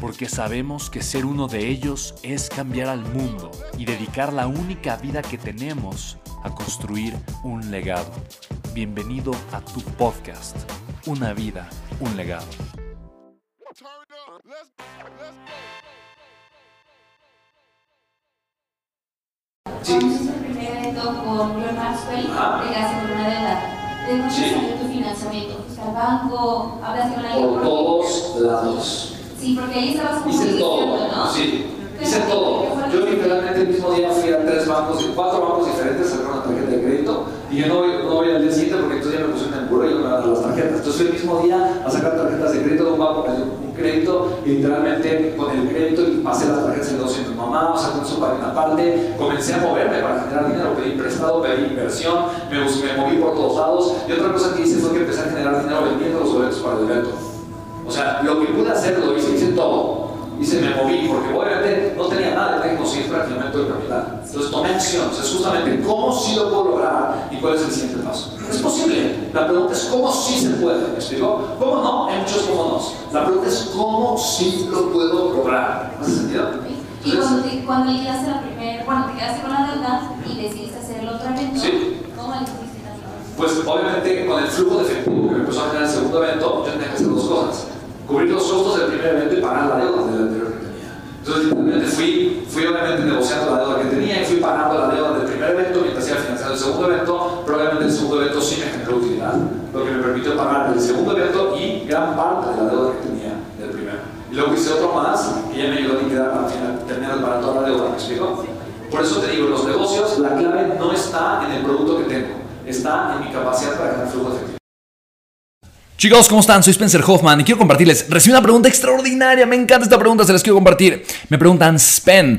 porque sabemos que ser uno de ellos es cambiar al mundo y dedicar la única vida que tenemos a construir un legado. Bienvenido a tu podcast, Una vida, un legado. Hiciste el primer evento con John Maxwell, llegaste con una deuda. ¿De dónde salió tu financiamiento? ¿Fuiste al banco? ¿Hablaste con alguien? Por todos lados. Sí, porque ahí estabas como Hice todo, ¿no? sí, hice todo. Yo literalmente el mismo día fui a tres bancos, cuatro bancos diferentes, sacar una tarjeta de crédito y yo no voy, no voy al día siguiente porque entonces ya me pusieron en el burro y yo me las tarjetas. Entonces fui el mismo día a sacar tarjetas de crédito de un banco, un crédito y literalmente con el crédito y pasé las tarjetas en 200 mi mamá, o sea, con eso pagué una parte, comencé a moverme para generar dinero, pedí prestado, pedí inversión, me, me moví por todos lados y otra cosa que hice fue que empecé a sea, lo que pude hacer lo hice, hice todo. Hice, me moví, porque obviamente no tenía nada de técnico, sin prácticamente de capital. Entonces tomé acción. O sea, es justamente cómo sí lo puedo lograr y cuál es el siguiente paso. Es posible. La pregunta es cómo sí se puede. ¿Me explico? ¿Cómo no? Hay muchos cómo no. La pregunta es cómo sí lo puedo lograr. ¿Hace sentido? Y cuando, te, cuando liquidaste la primera, bueno, te quedaste con la deuda y decidiste hacer el otro evento, Sí. ¿cómo le hiciste? Pues obviamente con el flujo de efectivo que me empezó a generar el segundo evento, yo tenía que hacer. Cubrir los costos del primer evento y pagar la deuda del anterior que tenía. Entonces literalmente fui, fui obviamente negociando la deuda que tenía y fui pagando la deuda del primer evento mientras iba financiando el segundo evento, pero obviamente el segundo evento sí me generó utilidad, lo que me permitió pagar el segundo evento y gran parte de la deuda que tenía del primero. Y luego hice otro más que ya me ayudó a liquidar final, terminar de pagar toda la deuda, ¿me explico? Por eso te digo, los negocios la clave no está en el producto que tengo, está en mi capacidad para generar flujo efectivo. Chicos, ¿cómo están? Soy Spencer Hoffman y quiero compartirles. Recibí una pregunta extraordinaria, me encanta esta pregunta, se las quiero compartir. Me preguntan, Spen,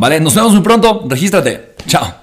¿vale? Nos vemos muy pronto, regístrate. Chao.